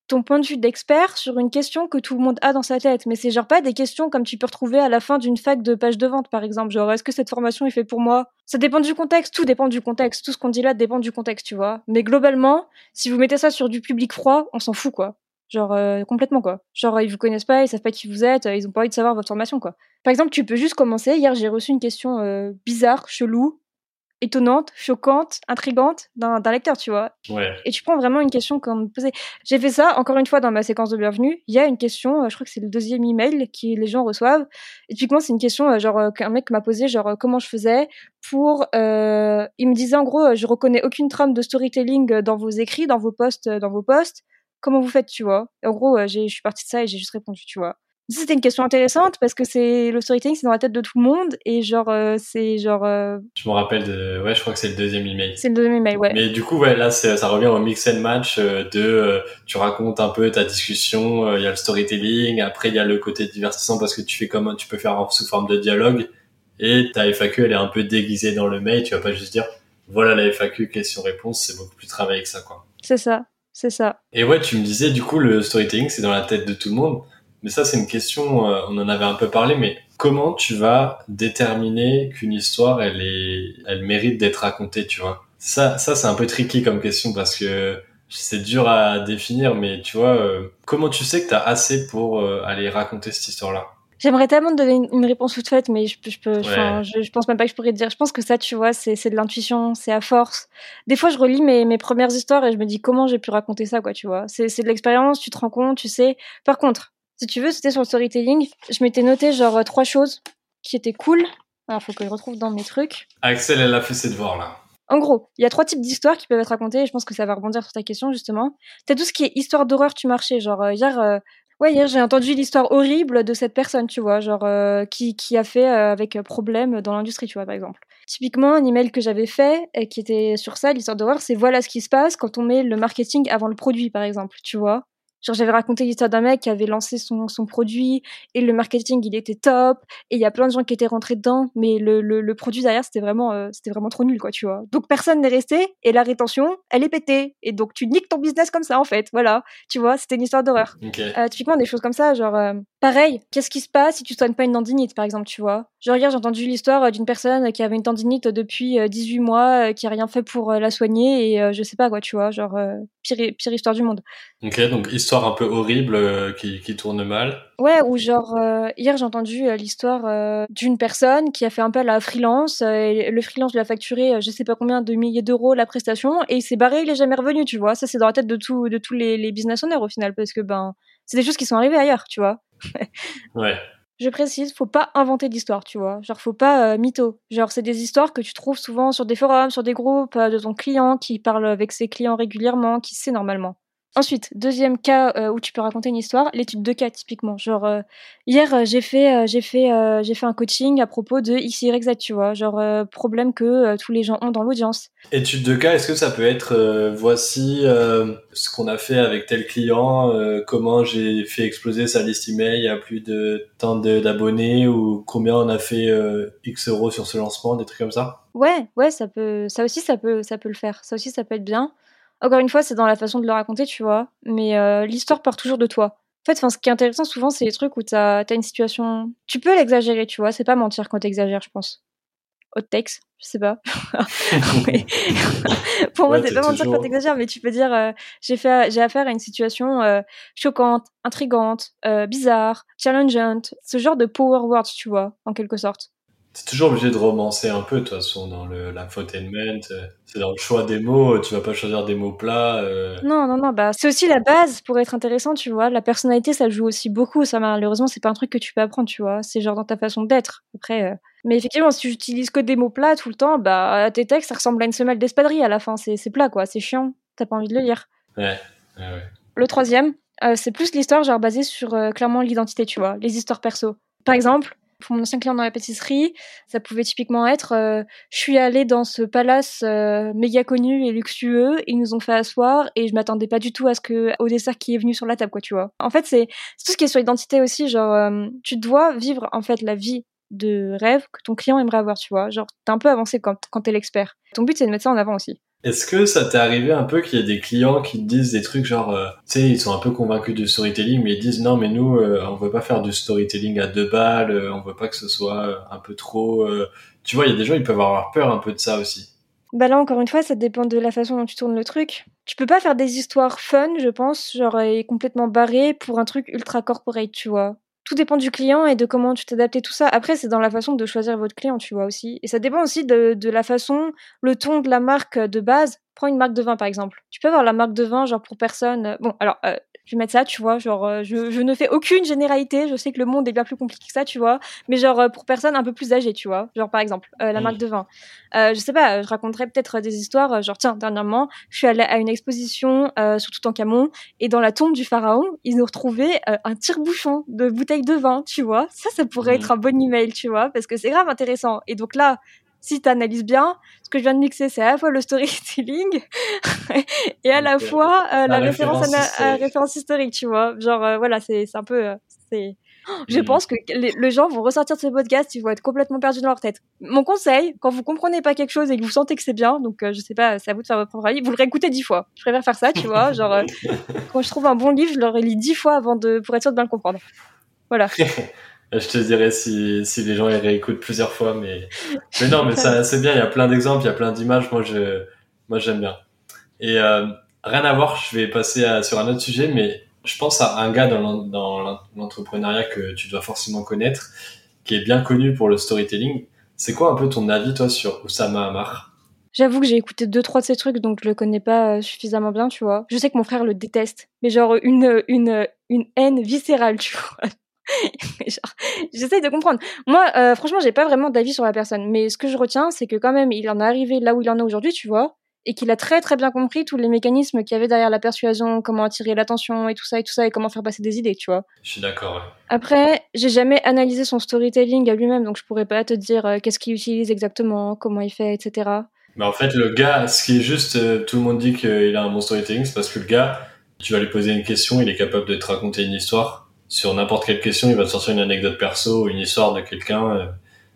ton point de vue d'expert sur une question que tout le monde a dans sa tête. Mais c'est genre pas des questions comme tu peux retrouver à la fin d'une fac de page de vente, par exemple. Genre, est-ce que cette formation est faite pour moi? Ça dépend du contexte, tout dépend du contexte. Tout ce qu'on dit là dépend du contexte, tu vois. Mais globalement, si vous mettez ça sur du public froid, on s'en fout, quoi. Genre, euh, complètement, quoi. Genre, ils vous connaissent pas, ils savent pas qui vous êtes, ils ont pas envie de savoir votre formation, quoi. Par exemple, tu peux juste commencer. Hier, j'ai reçu une question euh, bizarre, chelou, étonnante, choquante, intrigante d'un lecteur, tu vois. Ouais. Et tu prends vraiment une question qu'on me posait. J'ai fait ça encore une fois dans ma séquence de bienvenue. Il y a une question, euh, je crois que c'est le deuxième email que les gens reçoivent. Et typiquement, c'est une question euh, genre euh, qu'un mec m'a posé, genre comment je faisais pour. Euh, il me disait en gros, je reconnais aucune trame de storytelling dans vos écrits, dans vos posts, dans vos posts. Comment vous faites, tu vois? Et En gros, je suis partie de ça et j'ai juste répondu, tu vois. C'était une question intéressante parce que c'est le storytelling, c'est dans la tête de tout le monde et genre euh, c'est genre. Euh, je me rappelle de, ouais, je crois que c'est le deuxième email. C'est le deuxième email, ouais. Mais du coup, ouais, là, ça revient au mix and match euh, de, tu racontes un peu ta discussion, il y a le storytelling, après il y a le côté divertissant parce que tu fais comme, tu peux faire sous forme de dialogue et ta FAQ elle est un peu déguisée dans le mail, tu vas pas juste dire, voilà la FAQ question-réponse, c'est beaucoup plus travaillé que ça, quoi. C'est ça, c'est ça. Et ouais, tu me disais du coup le storytelling c'est dans la tête de tout le monde. Mais ça, c'est une question, euh, on en avait un peu parlé, mais comment tu vas déterminer qu'une histoire, elle est, elle mérite d'être racontée, tu vois? Ça, ça c'est un peu tricky comme question parce que c'est dur à définir, mais tu vois, euh, comment tu sais que tu as assez pour euh, aller raconter cette histoire-là? J'aimerais tellement te donner une, réponse toute faite, mais je, je peux, je, pense même pas que je pourrais te dire. Je pense que ça, tu vois, c'est, de l'intuition, c'est à force. Des fois, je relis mes, mes premières histoires et je me dis comment j'ai pu raconter ça, quoi, tu vois. C'est de l'expérience, tu te rends compte, tu sais. Par contre, si tu veux, c'était sur le storytelling. Je m'étais noté genre trois choses qui étaient cool. Alors, faut que je retrouve dans mes trucs. Axel, elle a fait ses devoirs là. En gros, il y a trois types d'histoires qui peuvent être racontées et je pense que ça va rebondir sur ta question justement. T'as tout ce qui est histoire d'horreur tu marchais, genre euh, hier, euh, ouais hier j'ai entendu l'histoire horrible de cette personne, tu vois, genre euh, qui qui a fait avec problème dans l'industrie, tu vois par exemple. Typiquement un email que j'avais fait et qui était sur ça, l'histoire d'horreur, c'est voilà ce qui se passe quand on met le marketing avant le produit par exemple, tu vois. Genre, j'avais raconté l'histoire d'un mec qui avait lancé son, son produit et le marketing, il était top. Et il y a plein de gens qui étaient rentrés dedans, mais le, le, le produit derrière, c'était vraiment, euh, c'était vraiment trop nul, quoi, tu vois. Donc, personne n'est resté et la rétention, elle est pétée. Et donc, tu niques ton business comme ça, en fait. Voilà. Tu vois, c'était une histoire d'horreur. Euh, typiquement, des choses comme ça, genre, euh, pareil, qu'est-ce qui se passe si tu soignes pas une tendinite, par exemple, tu vois? Genre, hier, j'ai entendu l'histoire d'une personne qui avait une tendinite depuis 18 mois, qui a rien fait pour la soigner et je sais pas, quoi, tu vois. Genre, pire, pire histoire du monde. Ok, donc histoire un peu horrible euh, qui, qui, tourne mal. Ouais, ou genre, euh, hier j'ai entendu euh, l'histoire d'une personne qui a fait un peu la freelance, et le freelance lui a facturé je sais pas combien de milliers d'euros la prestation, et il s'est barré, il est jamais revenu, tu vois? Ça c'est dans la tête de, tout, de tous les, les business owners au final, parce que ben, c'est des choses qui sont arrivées ailleurs, tu vois. ouais. Je précise, faut pas inventer d'histoire, tu vois. Genre, faut pas mytho. Genre, c'est des histoires que tu trouves souvent sur des forums, sur des groupes de ton client qui parle avec ses clients régulièrement, qui sait normalement. Ensuite, deuxième cas euh, où tu peux raconter une histoire, l'étude de cas typiquement. Genre euh, hier euh, j'ai fait j'ai fait j'ai fait un coaching à propos de X Y Z, tu vois, genre problème que tous les gens ont dans l'audience. Étude de cas, est-ce que ça peut être voici ce qu'on a fait avec tel client, comment j'ai fait exploser sa liste email à plus de tant d'abonnés ou combien on a fait X euros sur ce lancement, des trucs comme ça? Ouais, ouais, ça peut ça aussi ça peut ça peut le faire. Ça aussi ça peut être bien. Encore une fois, c'est dans la façon de le raconter, tu vois. Mais euh, l'histoire part toujours de toi. En fait, ce qui est intéressant souvent, c'est les trucs où t'as as une situation. Tu peux l'exagérer, tu vois. C'est pas mentir quand t'exagères, je pense. Hot takes, je sais pas. Pour moi, c'est pas mentir quand t'exagères, mais tu peux dire euh, j'ai fait j'ai affaire à une situation euh, choquante, intrigante, bizarre, challengeante, ce genre de power words, tu vois, en quelque sorte. C'est toujours obligé de romancer un peu, de toute façon, dans l'infotainment. Euh, c'est dans le choix des mots, tu vas pas choisir des mots plats. Euh. Non, non, non, bah, c'est aussi la base pour être intéressant, tu vois. La personnalité, ça joue aussi beaucoup. Ça, malheureusement, c'est pas un truc que tu peux apprendre, tu vois. C'est genre dans ta façon d'être. Après, euh. mais effectivement, si tu utilises que des mots plats tout le temps, bah, tes textes, ça ressemble à une semelle d'espadrille à la fin. C'est, c'est plat, quoi. C'est chiant. T'as pas envie de le lire. Ouais, ouais, ouais. Le troisième, c'est plus l'histoire, genre, basée sur clairement l'identité, tu vois. Les histoires perso. Par exemple, pour mon ancien client dans la pâtisserie, ça pouvait typiquement être euh, je suis allée dans ce palace euh, méga connu et luxueux, ils nous ont fait asseoir et je m'attendais pas du tout à ce que au dessert qui est venu sur la table quoi, tu vois. En fait, c'est tout ce qui est sur l'identité aussi, genre euh, tu dois vivre en fait la vie de rêve que ton client aimerait avoir, tu vois. Genre t'es un peu avancé quand quand t'es l'expert. Ton but c'est de mettre ça en avant aussi. Est-ce que ça t'est arrivé un peu qu'il y a des clients qui te disent des trucs genre, euh, tu sais, ils sont un peu convaincus du storytelling, mais ils disent non, mais nous, euh, on veut pas faire du storytelling à deux balles, euh, on veut pas que ce soit un peu trop. Tu vois, il y a des gens, ils peuvent avoir peur un peu de ça aussi. Bah là, encore une fois, ça dépend de la façon dont tu tournes le truc. Tu peux pas faire des histoires fun, je pense, genre et complètement barrées pour un truc ultra corporate, tu vois tout dépend du client et de comment tu t'adaptes et tout ça. Après, c'est dans la façon de choisir votre client, tu vois aussi. Et ça dépend aussi de, la façon, le ton de la marque de base. Prends une marque de vin, par exemple. Tu peux avoir la marque de vin, genre pour personne. Bon, alors, euh, je vais mettre ça, tu vois, genre, euh, je, je, ne fais aucune généralité, je sais que le monde est bien plus compliqué que ça, tu vois, mais genre, euh, pour personne un peu plus âgée, tu vois, genre, par exemple, euh, la marque de vin. je sais pas, je raconterais peut-être des histoires, genre, tiens, dernièrement, je suis allée à une exposition sur Toutankhamon, et dans la tombe du pharaon, ils nous retrouvaient un tire-bouchon de bouteille de vin, tu vois, ça, ça pourrait mmh. être un bon email, tu vois, parce que c'est grave intéressant. Et donc là, si tu analyses bien, ce que je viens de mixer, c'est à la fois le storytelling et à la fois euh, la, référence, à, référence historique, tu vois. Genre, euh, voilà, c'est un peu... Euh, c'est je mm. pense que les, gens vont ressortir de ce podcast, ils vont être complètement perdus dans leur tête. Mon conseil, quand vous comprenez pas quelque chose et que vous sentez que c'est bien, donc je sais pas, c'est à vous de faire votre propre avis, vous le réécoutez dix fois. Je préfère faire ça, tu vois. Genre, quand je trouve un bon livre, je le relis dix fois avant de, pour être sûr de bien le comprendre. Voilà. Je te dirais si, si les gens y réécoutent plusieurs fois, mais, mais non, mais ça, c'est bien. Il y a plein d'exemples, il y a plein d'images. Moi, je, moi, j'aime bien. Et euh, rien à voir. Je vais passer à, sur un autre sujet, mais je pense à un gars dans, l'entrepreneuriat que tu dois forcément connaître, qui est bien connu pour le storytelling. C'est quoi un peu ton avis, toi, sur Oussama Amar J'avoue que j'ai écouté deux trois de ces trucs, donc je le connais pas euh, suffisamment bien, tu vois. Je sais que mon frère le déteste, mais genre une une une haine viscérale, tu vois. J'essaye de comprendre. Moi, euh, franchement, j'ai pas vraiment d'avis sur la personne, mais ce que je retiens, c'est que quand même, il en est arrivé là où il en est aujourd'hui, tu vois, et qu'il a très très bien compris tous les mécanismes qu'il y avait derrière la persuasion, comment attirer l'attention et tout ça et tout ça, et comment faire passer des idées, tu vois. Je suis d'accord. Après, j'ai jamais analysé son storytelling à lui-même, donc je pourrais pas te dire euh, qu'est-ce qu'il utilise exactement, comment il fait, etc. Mais en fait, le gars, ce qui est juste, euh, tout le monde dit qu'il a un bon storytelling, c'est parce que le gars, tu vas lui poser une question, il est capable de te raconter une histoire sur n'importe quelle question, il va te sortir une anecdote perso, une histoire de quelqu'un. Euh,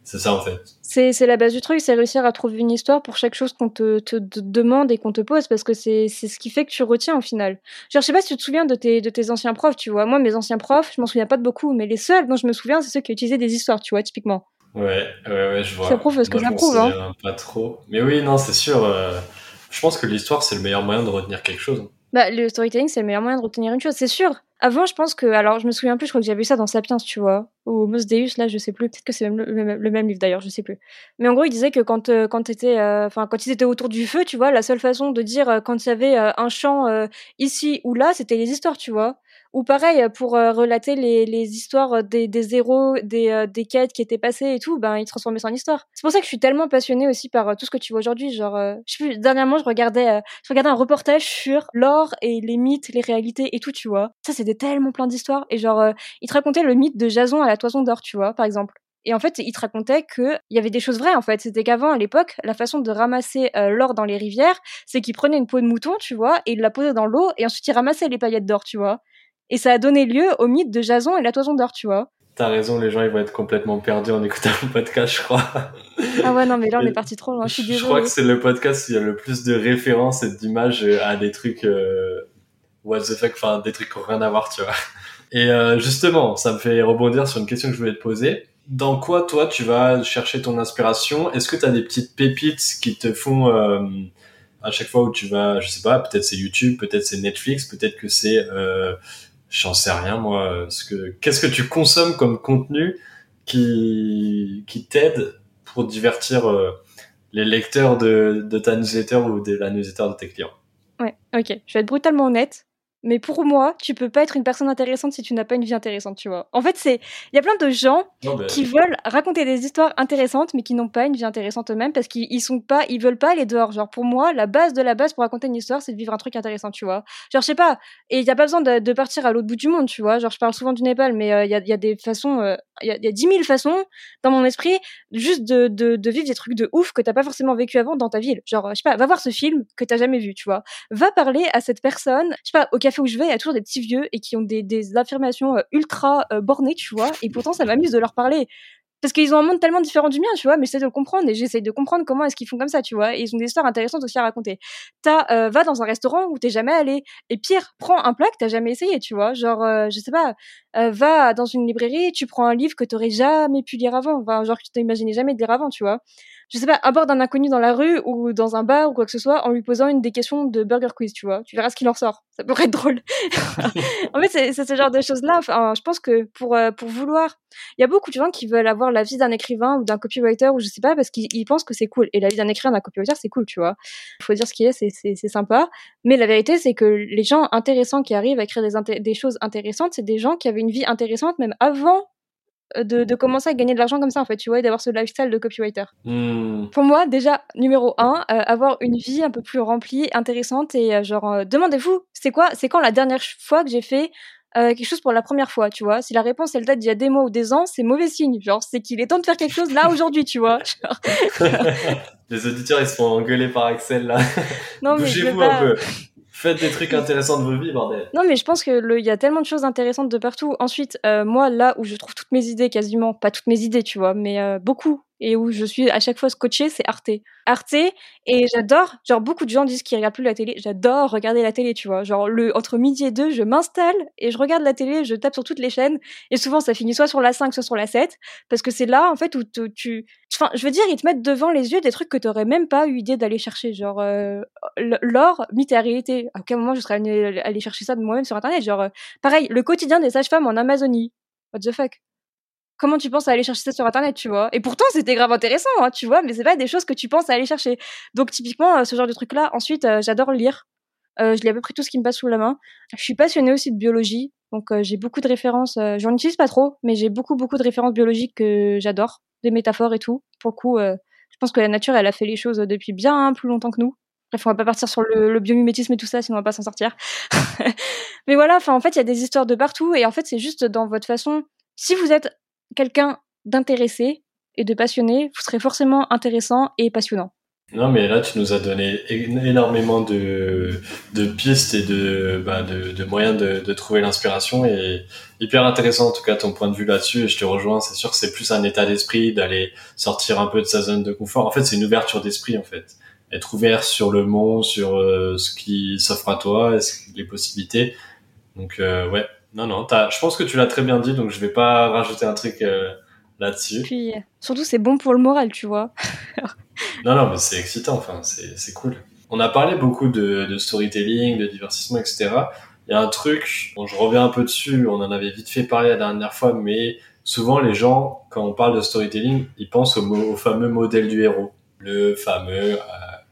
c'est ça en fait. C'est, la base du truc, c'est réussir à trouver une histoire pour chaque chose qu'on te, te, demande et qu'on te pose, parce que c'est, c'est ce qui fait que tu retiens au final. Genre, je sais pas si tu te souviens de tes, de tes anciens profs, tu vois. Moi, mes anciens profs, je m'en souviens pas de beaucoup, mais les seuls dont je me souviens, c'est ceux qui utilisaient des histoires, tu vois, typiquement. Ouais, ouais, ouais, je vois. Ça prouve ce que ça prouve, hein. Pas trop. Mais oui, non, c'est sûr. Euh, je pense que l'histoire, c'est le meilleur moyen de retenir quelque chose. Bah, le storytelling, c'est le meilleur moyen de retenir une chose, c'est sûr. Avant, je pense que, alors, je me souviens plus, je crois que j'avais vu ça dans Sapiens, tu vois, ou Mos Deus, là, je sais plus. Peut-être que c'est le, le, même livre d'ailleurs, je sais plus. Mais en gros, il disait que quand, euh, quand euh, quand ils étaient autour du feu, tu vois, la seule façon de dire euh, quand il y avait un champ ici ou là, c'était les histoires, tu vois. Ou pareil, pour euh, relater les, les histoires des, des héros, des, euh, des quêtes qui étaient passées et tout, ben ils transformaient ça en histoire. C'est pour ça que je suis tellement passionnée aussi par euh, tout ce que tu vois aujourd'hui. Genre, je sais plus, dernièrement, je regardais, je regardais un reportage sur l'or et les mythes, les réalités et tout, tu vois. Ça, c'était tellement plein d'histoires. Et genre, il te racontait le mythe de Jason à la toison d'or, tu vois, par exemple. Et en fait, il te racontait qu'il y avait des choses vraies, en fait. C'était qu'avant, à l'époque, la façon de ramasser l'or dans les rivières, c'est qu'il prenait une peau de mouton, tu vois, et il la posait dans l'eau, et ensuite il ramassait les paillettes d'or, tu vois. Et ça a donné lieu au mythe de Jason et la toison d'or, tu vois. T'as raison, les gens ils vont être complètement perdus en écoutant le podcast, je crois. Ah ouais, non, mais là on est parti trop loin. Je, je crois que c'est le podcast où il y a le plus de références et d'images à des trucs euh, what the fuck, enfin des trucs qui n'ont rien à voir, tu vois. Et euh, justement, ça me fait rebondir sur une question que je voulais te poser. Dans quoi toi tu vas chercher ton inspiration? Est-ce que tu as des petites pépites qui te font euh, à chaque fois où tu vas, je sais pas, peut-être c'est YouTube, peut-être c'est Netflix, peut-être que c'est euh, J'en sais rien, moi. Ce que, qu'est-ce que tu consommes comme contenu qui, qui t'aide pour divertir euh, les lecteurs de, de ta newsletter ou de la newsletter de tes clients? Ouais, ok. Je vais être brutalement honnête. Mais pour moi, tu peux pas être une personne intéressante si tu n'as pas une vie intéressante, tu vois. En fait, c'est il y a plein de gens qui veulent raconter des histoires intéressantes mais qui n'ont pas une vie intéressante eux-mêmes parce qu'ils sont pas ils veulent pas aller dehors. Genre pour moi, la base de la base pour raconter une histoire, c'est de vivre un truc intéressant, tu vois. Genre je sais pas, et il y a pas besoin de, partir à l'autre bout du monde, tu vois. Genre je parle souvent du Népal mais euh, il y, a, y, a, des façons euh, il y, a, 10 000 façons dans mon esprit juste de, de, de vivre des trucs de ouf que t'as pas forcément vécu avant dans ta ville. Genre je sais pas, va voir ce film que t'as jamais vu, tu vois. Va parler à cette personne, je sais pas, au café où je vais, il y a toujours des vieux et qui ont des, des affirmations euh, ultra euh, bornées, tu vois. Et pourtant, ça m'amuse de leur parler. Parce qu'ils ont un monde tellement différent du mien, tu vois, mais j'essaie de le comprendre et j'essaie de comprendre comment est-ce qu'ils font comme ça, tu vois. Et ils ont des histoires intéressantes aussi à raconter. T'as, euh, va dans un restaurant où t'es jamais allé. Et pire, prends un plat que t'as jamais essayé, tu vois. Genre, je sais pas, va dans une librairie, tu prends un livre que t'aurais jamais pu lire avant. Enfin, genre que tu t'imaginais jamais de lire avant, tu vois je sais pas, aborde un inconnu dans la rue ou dans un bar ou quoi que ce soit en lui posant une des questions de Burger Quiz, tu vois. Tu verras ce qu'il en sort. Ça pourrait être drôle. en fait, c'est ce genre de choses-là. Enfin, je pense que pour, euh, pour vouloir, il y a beaucoup de gens qui veulent avoir la vie d'un écrivain ou d'un copywriter ou je sais pas parce qu'ils pensent que c'est cool. Et la vie d'un écrivain, d'un copywriter, c'est cool, tu vois. Il faut dire ce qui est, c'est sympa. Mais la vérité, c'est que les gens intéressants qui arrivent à écrire des, des choses intéressantes, c'est des gens qui avaient une vie intéressante même avant de, commencer à gagner de l'argent comme ça, en fait, tu vois, et d'avoir ce lifestyle de copywriter. Hmm. Pour moi, déjà, numéro un, euh, avoir une vie un peu plus remplie, intéressante, et euh, genre, euh, demandez-vous, c'est quoi, c'est quand la dernière fois que j'ai fait quelque chose pour la première fois, tu vois? Si la réponse elle date d'il y a des mois ou des ans, c'est mauvais signe. Genre, c'est qu'il est temps de faire quelque chose là aujourd'hui, tu vois? Les auditeurs ils se font engueuler par Axel là. Non mais bougez-vous un peu. Faites des trucs intéressants de vos vies, bordel. Non, mais je pense que il y a tellement de choses intéressantes de partout. Ensuite, euh, moi, là où je trouve toutes mes idées, quasiment, pas toutes mes idées, tu vois, mais euh, beaucoup, et où je suis à chaque fois scotché, c'est Arte. Arte, et j'adore, genre beaucoup de gens disent qu'ils regardent plus la télé, j'adore regarder la télé, tu vois. Genre le, entre midi et deux, je m'installe et je regarde la télé, je tape sur toutes les chaînes, et souvent ça finit soit sur la 5, soit sur la 7, parce que c'est là, en fait, où tu... Enfin, je veux dire, ils te mettent devant les yeux des trucs que t'aurais même pas eu idée d'aller chercher, genre euh, l'or, mythe et réalité. À quel moment je serais allé chercher ça de moi-même sur Internet Genre, euh, pareil, le quotidien des sages-femmes en Amazonie. What the fuck? Comment tu penses à aller chercher ça sur internet, tu vois Et pourtant, c'était grave intéressant, hein, tu vois, mais c'est pas des choses que tu penses à aller chercher. Donc, typiquement, euh, ce genre de truc-là. Ensuite, euh, j'adore lire. Euh, je lis à peu près tout ce qui me passe sous la main. Je suis passionnée aussi de biologie, donc j'ai beaucoup de références. J'en utilise pas trop, mais j'ai beaucoup, beaucoup de références biologiques que j'adore, des métaphores et tout. Pour le coup, je pense que la nature, elle a fait les choses depuis bien plus longtemps que nous. Bref, on va pas partir sur le, le biomimétisme et tout ça, sinon on va pas s'en sortir. mais voilà, en fait, il y a des histoires de partout, et en fait, c'est juste dans votre façon. Si vous êtes quelqu'un d'intéressé et de passionné, vous serez forcément intéressant et passionnant. Non, mais là, tu nous as donné énormément de, pistes et de, bah, moyens de, de trouver l'inspiration et hyper intéressant en tout cas ton point de vue là-dessus et je te rejoins, c'est sûr que c'est plus un état d'esprit d'aller sortir un peu de sa zone de confort. En fait, c'est une ouverture d'esprit en fait. Être ouvert sur le monde, sur euh, ce qui s'offre à toi, les possibilités. Donc euh, ouais, non, non, je pense que tu l'as très bien dit, donc je vais pas rajouter un truc euh, là-dessus. Puis, surtout, c'est bon pour le moral, tu vois. non, non, mais c'est excitant, enfin, c'est cool. On a parlé beaucoup de, de, storytelling, de divertissement, etc. Il y a un truc, bon, je reviens un peu dessus, on en avait vite fait parler la dernière fois, mais souvent les gens, quand on parle de storytelling, ils pensent au, au fameux modèle du héros. Le fameux, euh,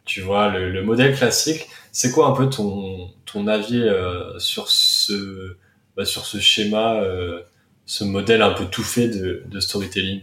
tu vois, le, le, modèle classique. C'est quoi un peu ton, ton avis euh, sur ce bah, sur ce schéma, euh, ce modèle un peu tout fait de, storytelling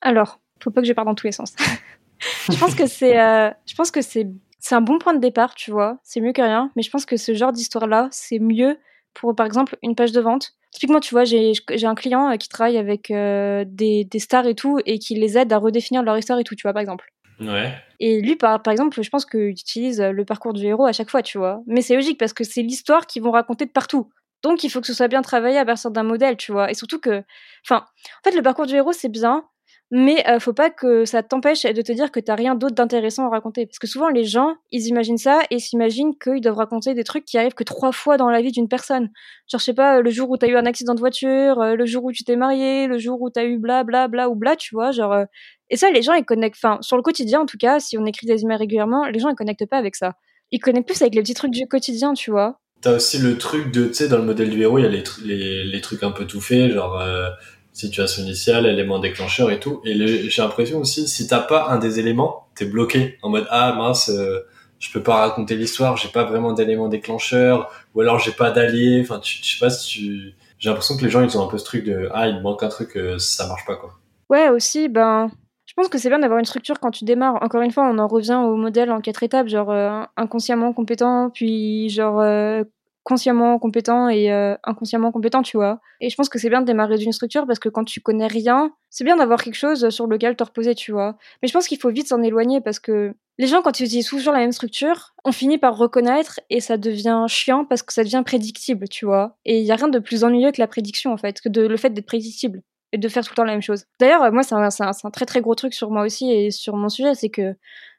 Alors, faut pas que je parte dans tous les sens. je pense que c'est, euh, je pense que c'est, c'est un bon point de départ, tu vois. C'est mieux que rien, mais je pense que ce genre d'histoire-là, c'est mieux pour, par exemple, une page de vente. Typiquement, tu vois, j'ai, j'ai un client euh, qui travaille avec des, des stars et tout, et qui les aide à redéfinir leur histoire et tout, tu vois, par exemple. Ouais. Et lui, par, par exemple, je pense qu'il utilise le parcours du héros à chaque fois, tu vois. Mais c'est logique parce que c'est l'histoire qu'ils vont raconter de partout. Donc, il faut que ce soit bien travaillé à partir d'un modèle, tu vois. Et surtout que, enfin, en fait, le parcours du héros, c'est bien, mais euh, faut pas que ça t'empêche de te dire que t'as rien d'autre d'intéressant à raconter. Parce que souvent, les gens, ils imaginent ça et s'imaginent qu'ils doivent raconter des trucs qui arrivent que trois fois dans la vie d'une personne. Genre, je sais pas, le jour où t'as eu un accident de voiture, euh, le jour où tu t'es marié, le jour où t'as eu bla bla bla ou bla, tu vois. Genre, euh, et ça, les gens, ils connectent, enfin, sur le quotidien, en tout cas, si on écrit des emails régulièrement, les gens, ils connectent pas avec ça. Ils connectent plus avec les petits trucs du quotidien, tu vois. T'as aussi le truc de, tu sais, dans le modèle du héros, il y a les, les, les trucs un peu tout faits, genre euh, situation initiale, élément déclencheur et tout. Et j'ai l'impression aussi, si t'as pas un des éléments, t'es bloqué en mode ah mince, euh, je peux pas raconter l'histoire, j'ai pas vraiment d'élément déclencheur, ou alors j'ai pas d'allié. Enfin, je sais pas si tu. J'ai l'impression que les gens ils ont un peu ce truc de ah il manque un truc, euh, ça marche pas quoi. Ouais aussi, ben pense que c'est bien d'avoir une structure quand tu démarres. Encore une fois, on en revient au modèle en quatre étapes, genre euh, inconsciemment compétent, puis genre euh, consciemment compétent et euh, inconsciemment compétent, tu vois. Et je pense que c'est bien de démarrer d'une structure parce que quand tu connais rien, c'est bien d'avoir quelque chose sur lequel te reposer, tu vois. Mais je pense qu'il faut vite s'en éloigner parce que les gens, quand ils utilisent toujours la même structure, on finit par reconnaître et ça devient chiant parce que ça devient prédictible, tu vois. Et il y a rien de plus ennuyeux que la prédiction, en fait, que le fait d'être prédictible et de faire tout le temps la même chose. D'ailleurs, moi, c'est un, un, très très gros truc sur moi aussi et sur mon sujet, c'est que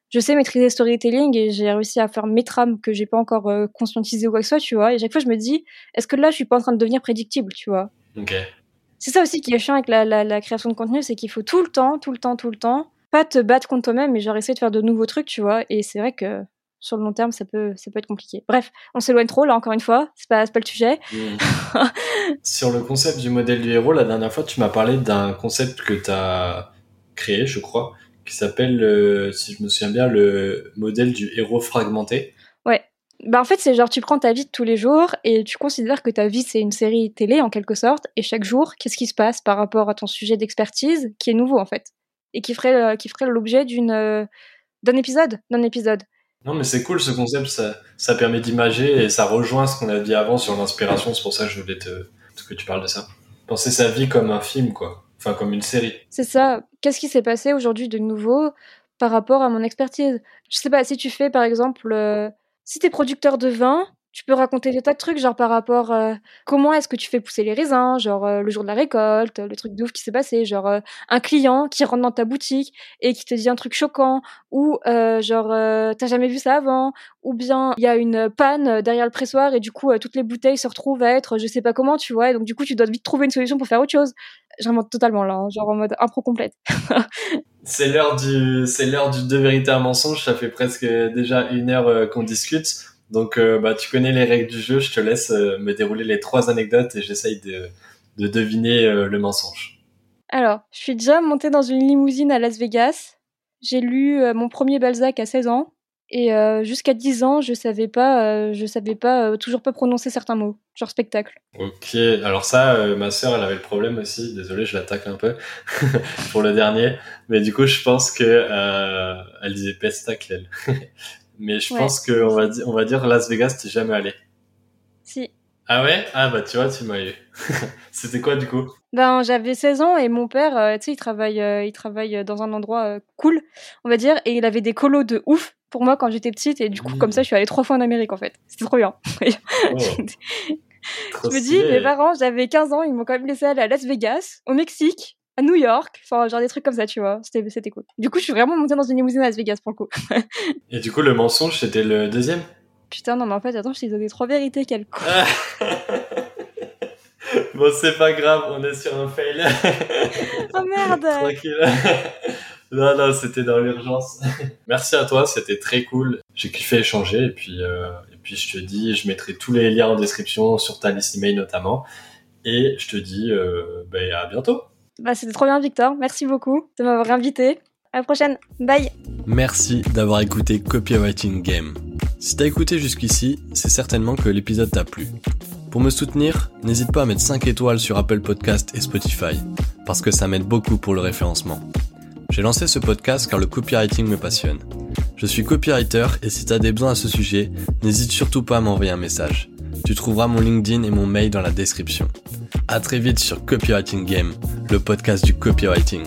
je sais maîtriser storytelling et j'ai réussi à faire mes trames que j'ai pas encore euh, conscientisé ou quoi que ce soit, tu vois. Et chaque fois, je me dis, est-ce que là, je suis pas en train de devenir prédictible, tu vois? Ok. C'est ça aussi qui est chiant avec la, la, la création de contenu, c'est qu'il faut tout le temps, tout le temps, tout le temps, pas te battre contre toi-même, mais genre essayer de faire de nouveaux trucs, tu vois. Et c'est vrai que sur le long terme, ça peut, ça peut être compliqué. Bref, on s'éloigne trop là, encore une fois, c'est pas, pas le sujet. Mmh. sur le concept du modèle du héros, la dernière fois, tu m'as parlé d'un concept que tu as créé, je crois, qui s'appelle, si je me souviens bien, le modèle du héros fragmenté. Ouais. Bah en fait, c'est genre tu prends ta vie de tous les jours et tu considères que ta vie c'est une série télé en quelque sorte et chaque jour, qu'est-ce qui se passe par rapport à ton sujet d'expertise qui est nouveau en fait et qui ferait euh, qui ferait l'objet d'une euh, d'un épisode, d'un épisode. Non, mais c'est cool ce concept, ça, permet d'imager et ça rejoint ce qu'on a dit avant sur l'inspiration. C'est pour ça que je voulais te, que tu parles de ça. Penser sa vie comme un film, quoi. Enfin, comme une série. C'est ça. Qu'est-ce qui s'est passé aujourd'hui de nouveau par rapport à mon expertise? Je sais pas, si tu fais par exemple, euh, si tu es producteur de vin, tu peux raconter des tas de trucs, genre par rapport euh, comment est-ce que tu fais pousser les raisins, genre euh, le jour de la récolte, le truc de ouf qui s'est passé, genre euh, un client qui rentre dans ta boutique et qui te dit un truc choquant, ou genre t'as jamais vu ça avant, ou bien il y a une panne derrière le pressoir et du coup toutes les bouteilles se retrouvent à être je sais pas comment, tu vois, et donc du coup tu dois vite trouver une solution pour faire autre chose. J'invente totalement là, hein, genre en mode impro complète. c'est l'heure du, c'est l'heure du deux véritables mensonges. Ça fait presque déjà une heure qu'on discute. Donc, euh, bah, tu connais les règles du jeu. Je te laisse euh, me dérouler les trois anecdotes et j'essaye de, de deviner euh, le mensonge. Alors, je suis déjà montée dans une limousine à Las Vegas. J'ai lu mon premier Balzac à 16 ans. Et jusqu'à 10 ans, je savais pas, je savais pas, toujours pas prononcer certains mots, genre spectacle. Ok, alors ça, ma sœur, elle avait le problème aussi. Désolé, je l'attaque un peu pour le dernier, mais du coup, je pense que elle disait pestacle elle. Mais je pense qu'on va, on va dire Las Vegas, t'es jamais allé. Si. Ah ouais? Ah bah tu vois, tu m'as eu. C'était quoi du coup? Ben j'avais 16 ans et mon père, euh, tu sais, il travaille, euh, il travaille dans un endroit euh, cool, on va dire, et il avait des colos de ouf pour moi quand j'étais petite et du coup comme ça je suis allée trois fois en Amérique en fait. C'était trop bien. Oh. je me dis, mes parents, j'avais 15 ans, ils m'ont quand même laissé aller à Las Vegas, au Mexique, à New York, enfin genre des trucs comme ça, tu vois. C'était c'était cool. Du coup, je suis vraiment montée dans une limousine à Las Vegas pour le coup. Et du coup, le mensonge, c'était le deuxième? Putain, non, mais en fait, attends, je t'ai donné trois vérités, quel con. bon, c'est pas grave, on est sur un fail. oh merde Tranquille. non, non, c'était dans l'urgence. Merci à toi, c'était très cool. J'ai kiffé échanger et puis, euh, et puis je te dis, je mettrai tous les liens en description sur ta liste email notamment. Et je te dis euh, ben, à bientôt. Bah, c'était trop bien, Victor. Merci beaucoup de m'avoir invité. À la prochaine. Bye. Merci d'avoir écouté Copywriting Game. Si t'as écouté jusqu'ici, c'est certainement que l'épisode t'a plu. Pour me soutenir, n'hésite pas à mettre 5 étoiles sur Apple Podcast et Spotify, parce que ça m'aide beaucoup pour le référencement. J'ai lancé ce podcast car le copywriting me passionne. Je suis copywriter et si t'as des besoins à ce sujet, n'hésite surtout pas à m'envoyer un message. Tu trouveras mon LinkedIn et mon mail dans la description. À très vite sur Copywriting Game, le podcast du copywriting.